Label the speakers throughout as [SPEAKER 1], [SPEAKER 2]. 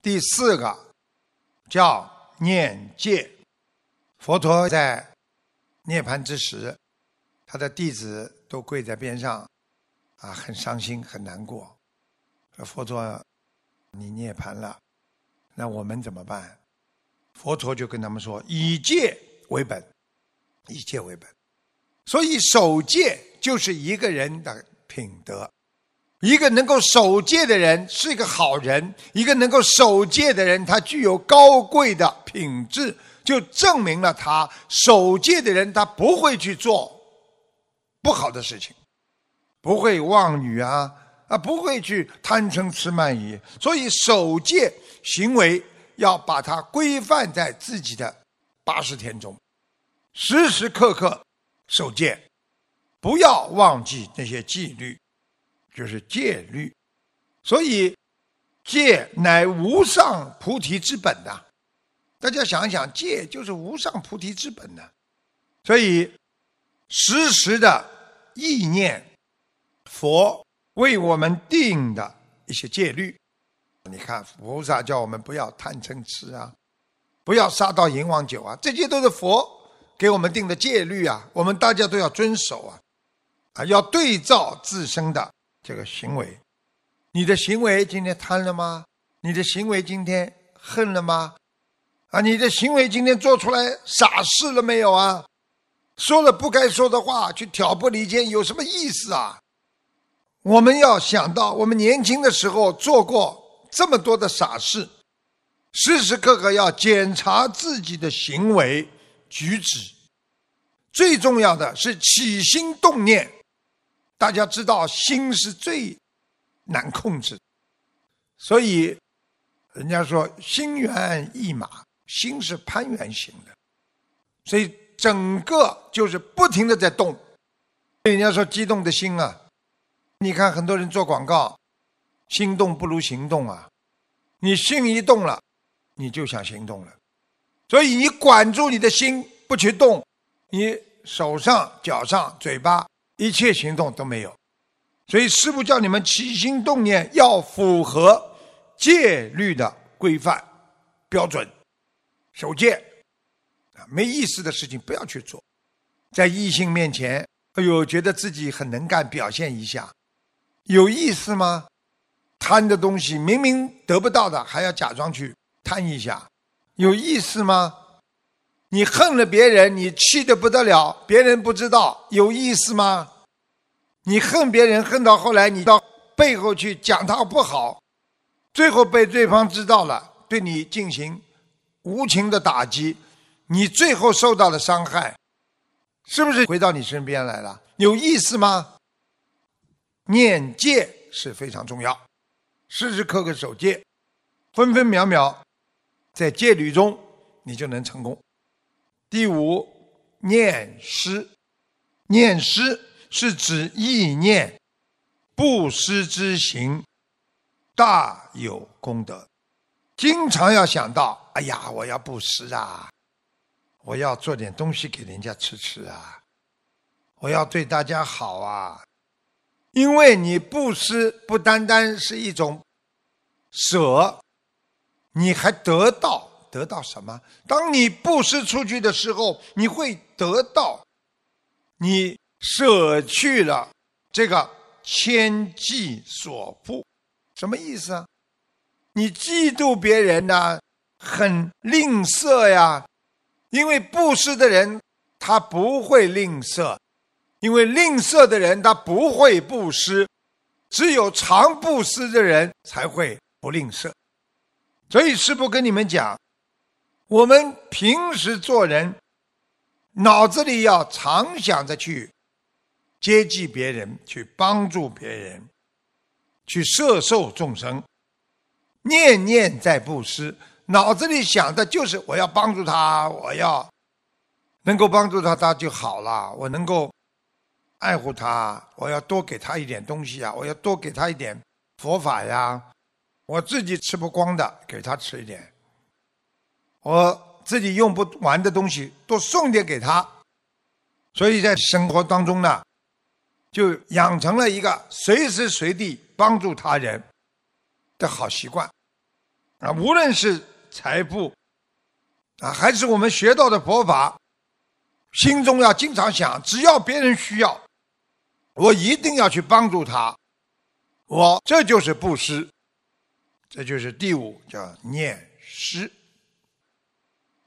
[SPEAKER 1] 第四个叫念戒。佛陀在涅盘之时，他的弟子都跪在边上，啊，很伤心，很难过。佛陀，你涅盘了，那我们怎么办？佛陀就跟他们说：以戒为本，以戒为本。所以守戒就是一个人的品德。一个能够守戒的人是一个好人，一个能够守戒的人，他具有高贵的品质，就证明了他守戒的人，他不会去做不好的事情，不会妄语啊。啊，不会去贪嗔痴慢疑。所以守戒行为要把它规范在自己的八十天中，时时刻刻守戒，不要忘记那些纪律。就是戒律，所以戒乃无上菩提之本呐。大家想一想，戒就是无上菩提之本呢。所以时时的意念佛为我们定的一些戒律。你看，菩萨叫我们不要贪嗔痴啊，不要杀盗淫妄酒啊，这些都是佛给我们定的戒律啊，我们大家都要遵守啊，啊，要对照自身的。这个行为，你的行为今天贪了吗？你的行为今天恨了吗？啊，你的行为今天做出来傻事了没有啊？说了不该说的话，去挑拨离间，有什么意思啊？我们要想到，我们年轻的时候做过这么多的傻事，时时刻刻要检查自己的行为举止。最重要的是起心动念。大家知道，心是最难控制，所以人家说“心猿意马”，心是攀缘型的，所以整个就是不停的在动。人家说“激动的心啊”，你看很多人做广告，心动不如行动啊！你心一动了，你就想行动了，所以你管住你的心，不去动，你手上、脚上、嘴巴。一切行动都没有，所以师父叫你们起心动念要符合戒律的规范标准，守戒。啊，没意思的事情不要去做，在异性面前，哎呦，觉得自己很能干，表现一下，有意思吗？贪的东西明明得不到的，还要假装去贪一下，有意思吗？你恨了别人，你气得不得了，别人不知道，有意思吗？你恨别人，恨到后来，你到背后去讲他不好，最后被对方知道了，对你进行无情的打击，你最后受到了伤害，是不是回到你身边来了？有意思吗？念戒是非常重要，时时刻刻守戒，分分秒秒在戒律中，你就能成功。第五，念诗，念诗是指意念，布施之行，大有功德。经常要想到，哎呀，我要布施啊，我要做点东西给人家吃吃啊，我要对大家好啊。因为你布施不单单是一种舍，你还得到。得到什么？当你布施出去的时候，你会得到，你舍去了这个千计所布，什么意思啊？你嫉妒别人呢，很吝啬呀，因为布施的人他不会吝啬，因为吝啬的人他不会布施，只有常布施的人才会不吝啬。所以师父跟你们讲。我们平时做人，脑子里要常想着去接济别人，去帮助别人，去摄受众生，念念在布施，脑子里想的就是我要帮助他，我要能够帮助他，他就好了。我能够爱护他，我要多给他一点东西啊，我要多给他一点佛法呀，我自己吃不光的，给他吃一点。我自己用不完的东西，多送点给他。所以在生活当中呢，就养成了一个随时随地帮助他人的好习惯。啊，无论是财富啊，还是我们学到的佛法，心中要经常想：只要别人需要，我一定要去帮助他。我这就是布施，这就是第五叫念施。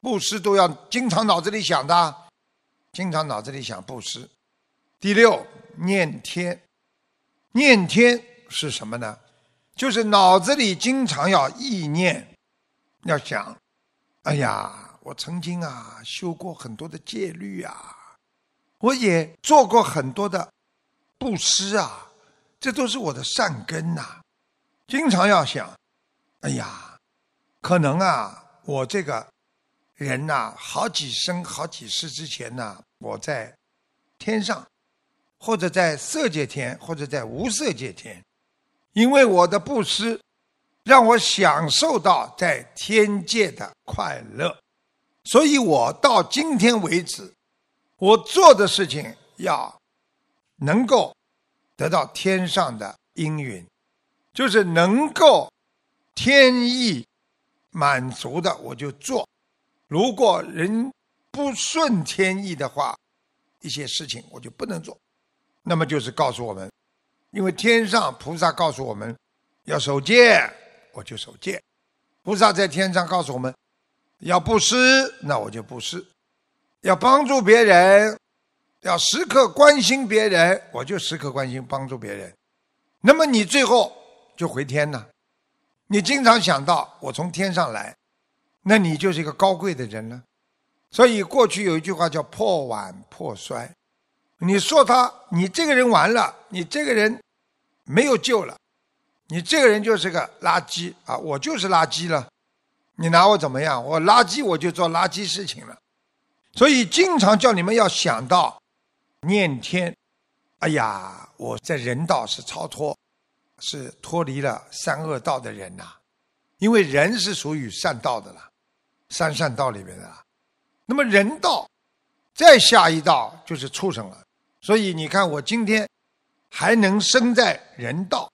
[SPEAKER 1] 布施都要经常脑子里想的，经常脑子里想布施。第六念天，念天是什么呢？就是脑子里经常要意念，要想，哎呀，我曾经啊修过很多的戒律啊，我也做过很多的布施啊，这都是我的善根呐。经常要想，哎呀，可能啊，我这个人呐，好几生好几世之前呐，我在天上，或者在色界天，或者在无色界天。因为我的布施，让我享受到在天界的快乐，所以我到今天为止，我做的事情要能够得到天上的应允，就是能够天意满足的，我就做。如果人不顺天意的话，一些事情我就不能做。那么就是告诉我们。因为天上菩萨告诉我们要守戒，我就守戒；菩萨在天上告诉我们要布施，那我就布施；要帮助别人，要时刻关心别人，我就时刻关心帮助别人。那么你最后就回天了。你经常想到我从天上来，那你就是一个高贵的人了。所以过去有一句话叫“破碗破摔”。你说他，你这个人完了，你这个人没有救了，你这个人就是个垃圾啊！我就是垃圾了，你拿我怎么样？我垃圾我就做垃圾事情了，所以经常叫你们要想到念天。哎呀，我在人道是超脱，是脱离了三恶道的人呐，因为人是属于善道的了，三善道里面的。那么人道再下一道就是畜生了。所以你看，我今天还能生在人道，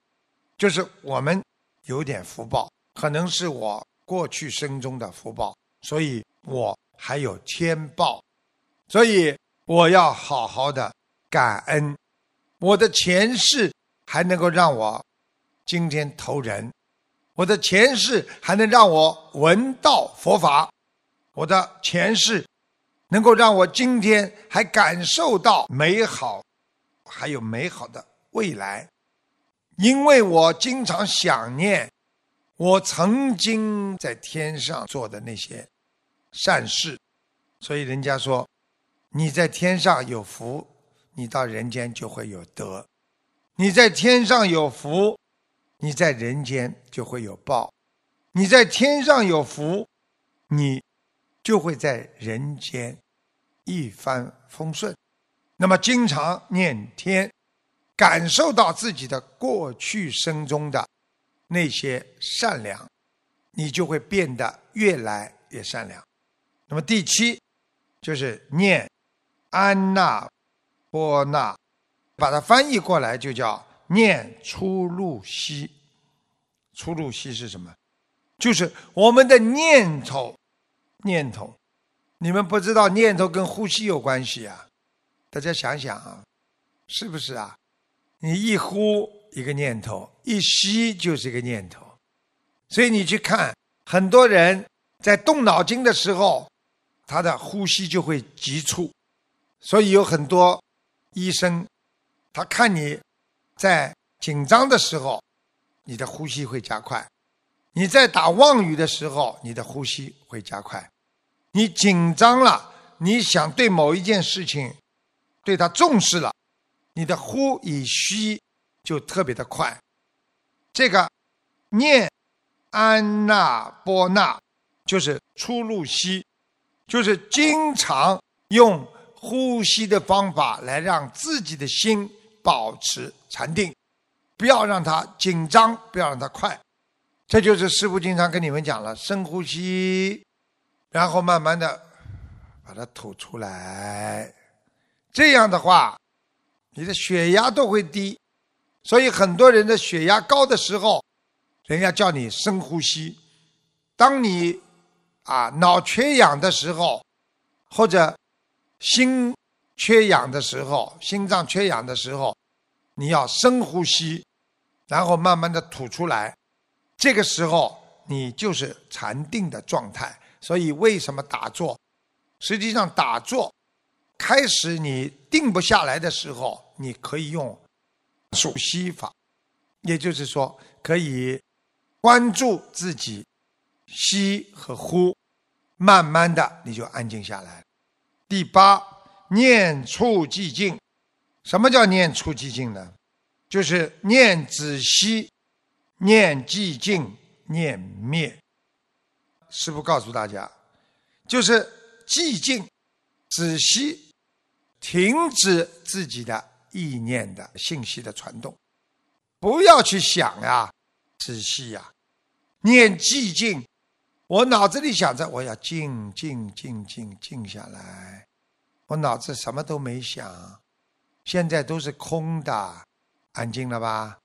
[SPEAKER 1] 就是我们有点福报，可能是我过去生中的福报，所以我还有天报，所以我要好好的感恩。我的前世还能够让我今天投人，我的前世还能让我闻道佛法，我的前世。能够让我今天还感受到美好，还有美好的未来，因为我经常想念我曾经在天上做的那些善事，所以人家说你在天上有福，你到人间就会有德；你在天上有福，你在人间就会有报；你在天上有福，你。就会在人间一帆风顺。那么，经常念天，感受到自己的过去生中的那些善良，你就会变得越来越善良。那么，第七就是念安那波那，把它翻译过来就叫念出入息。出入息是什么？就是我们的念头。念头，你们不知道念头跟呼吸有关系啊？大家想想啊，是不是啊？你一呼一个念头，一吸就是一个念头，所以你去看很多人在动脑筋的时候，他的呼吸就会急促，所以有很多医生，他看你在紧张的时候，你的呼吸会加快。你在打妄语的时候，你的呼吸会加快。你紧张了，你想对某一件事情，对他重视了，你的呼与吸就特别的快。这个念安那波那，就是出入息，就是经常用呼吸的方法来让自己的心保持禅定，不要让它紧张，不要让它快。这就是师傅经常跟你们讲了：深呼吸，然后慢慢的把它吐出来。这样的话，你的血压都会低。所以很多人的血压高的时候，人家叫你深呼吸，当你啊脑缺氧的时候，或者心缺氧的时候，心脏缺氧的时候，你要深呼吸，然后慢慢的吐出来。这个时候你就是禅定的状态。所以为什么打坐？实际上打坐开始你定不下来的时候，你可以用数息法，也就是说可以关注自己吸和呼，慢慢的你就安静下来。第八，念处寂静。什么叫念出寂静呢？就是念止息，念寂静，念灭。师父告诉大家，就是寂静、止息、停止自己的意念的信息的传动，不要去想呀，止息呀，念寂静。我脑子里想着，我要静静静静静下来。我脑子什么都没想，现在都是空的，安静了吧？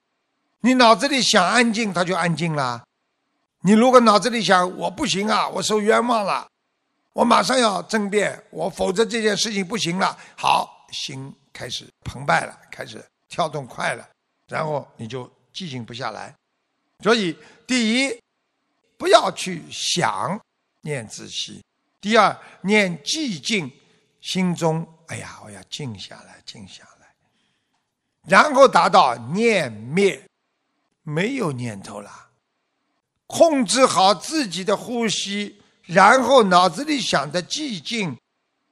[SPEAKER 1] 你脑子里想安静，它就安静了。你如果脑子里想我不行啊，我受冤枉了，我马上要争辩，我否则这件事情不行了。好，心开始澎湃了，开始跳动快了，然后你就寂静不下来。所以，第一。不要去想念自息。第二，念寂静，心中哎呀，我要静下来，静下来，然后达到念灭，没有念头了，控制好自己的呼吸，然后脑子里想的寂静，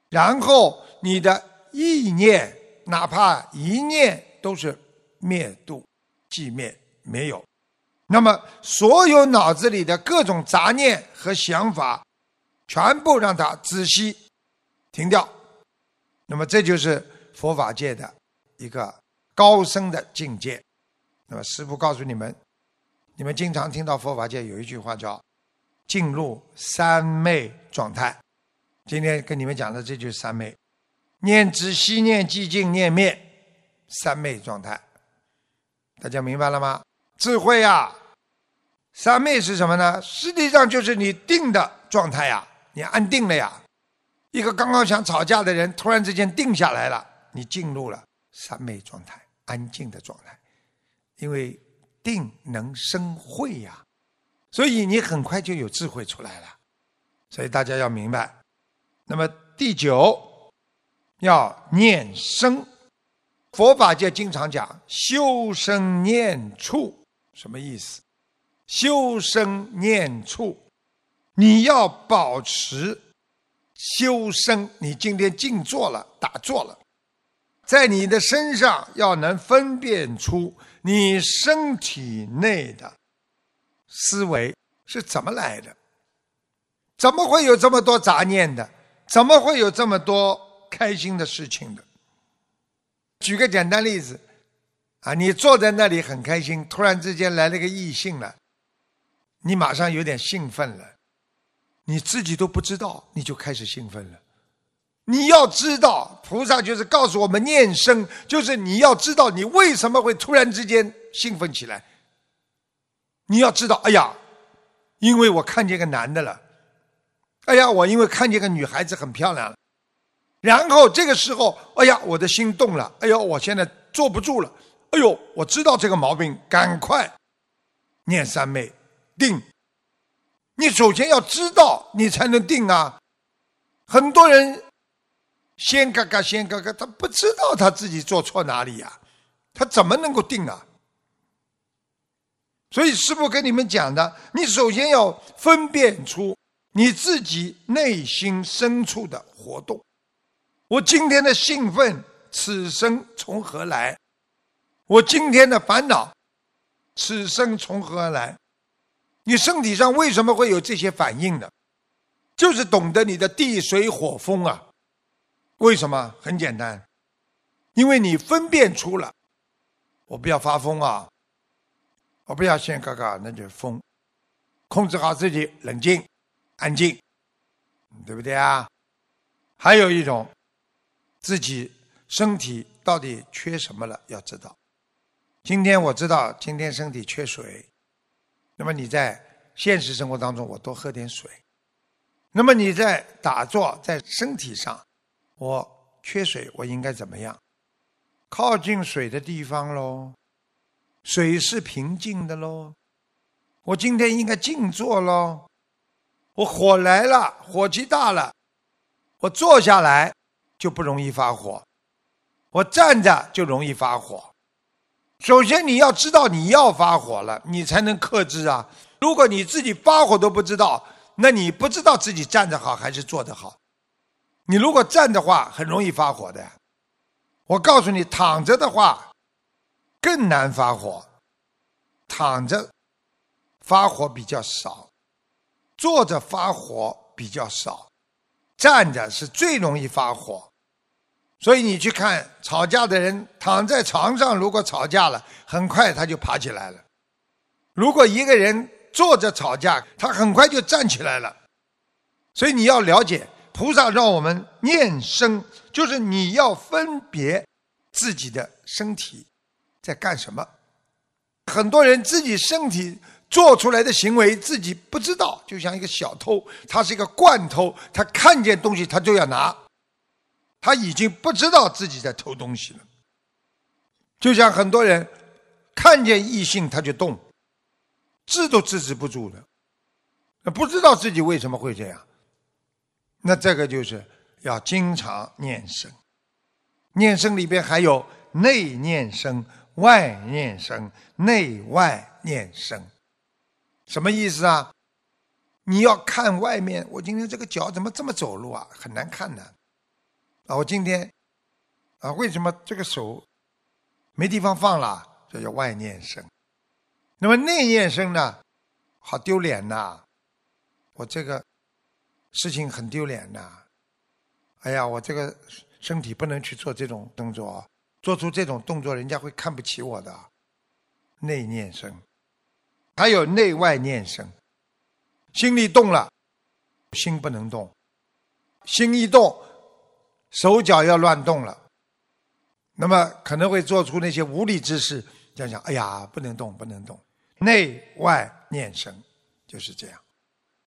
[SPEAKER 1] 然后你的意念，哪怕一念都是灭度，寂灭没有。那么，所有脑子里的各种杂念和想法，全部让它仔细停掉。那么，这就是佛法界的一个高深的境界。那么，师父告诉你们，你们经常听到佛法界有一句话叫“进入三昧状态”。今天跟你们讲的这就是三昧：念知、息、念寂静、念灭，三昧状态。大家明白了吗？智慧啊！三昧是什么呢？实际上就是你定的状态呀，你安定了呀。一个刚刚想吵架的人，突然之间定下来了，你进入了三昧状态，安静的状态。因为定能生慧呀，所以你很快就有智慧出来了。所以大家要明白。那么第九，要念生。佛法界经常讲修生念处，什么意思？修身念处，你要保持修身。你今天静坐了，打坐了，在你的身上要能分辨出你身体内的思维是怎么来的，怎么会有这么多杂念的？怎么会有这么多开心的事情的？举个简单例子，啊，你坐在那里很开心，突然之间来了个异性了。你马上有点兴奋了，你自己都不知道，你就开始兴奋了。你要知道，菩萨就是告诉我们念生，就是你要知道你为什么会突然之间兴奋起来。你要知道，哎呀，因为我看见个男的了，哎呀，我因为看见个女孩子很漂亮了，然后这个时候，哎呀，我的心动了，哎呦，我现在坐不住了，哎呦，我知道这个毛病，赶快念三昧。定，你首先要知道，你才能定啊。很多人先嘎嘎先嘎嘎，他不知道他自己做错哪里呀，他怎么能够定啊？所以师父跟你们讲的，你首先要分辨出你自己内心深处的活动。我今天的兴奋，此生从何来？我今天的烦恼，此生从何而来？你身体上为什么会有这些反应呢？就是懂得你的地水火风啊。为什么？很简单，因为你分辨出了，我不要发疯啊，我不要先嘎嘎，那就疯。控制好自己，冷静、安静，对不对啊？还有一种，自己身体到底缺什么了？要知道，今天我知道今天身体缺水。那么你在现实生活当中我多喝点水。那么你在打坐在身体上，我缺水，我应该怎么样？靠近水的地方喽，水是平静的喽。我今天应该静坐喽。我火来了，火气大了，我坐下来就不容易发火，我站着就容易发火。首先你要知道你要发火了，你才能克制啊。如果你自己发火都不知道，那你不知道自己站着好还是坐着好。你如果站的话，很容易发火的。我告诉你，躺着的话更难发火，躺着发火比较少，坐着发火比较少，站着是最容易发火。所以你去看吵架的人，躺在床上，如果吵架了，很快他就爬起来了；如果一个人坐着吵架，他很快就站起来了。所以你要了解，菩萨让我们念身，就是你要分别自己的身体在干什么。很多人自己身体做出来的行为自己不知道，就像一个小偷，他是一个惯偷，他看见东西他就要拿。他已经不知道自己在偷东西了，就像很多人看见异性他就动，治都制止不住的，不知道自己为什么会这样。那这个就是要经常念声，念声里边还有内念声、外念声、内外念声，什么意思啊？你要看外面，我今天这个脚怎么这么走路啊？很难看的。啊，我今天啊，为什么这个手没地方放了？这叫外念声。那么内念声呢？好丢脸呐！我这个事情很丢脸呐！哎呀，我这个身体不能去做这种动作，做出这种动作，人家会看不起我的。内念生，还有内外念生。心里动了，心不能动。心一动。手脚要乱动了，那么可能会做出那些无理之事。想想，哎呀，不能动，不能动，内外念生，就是这样。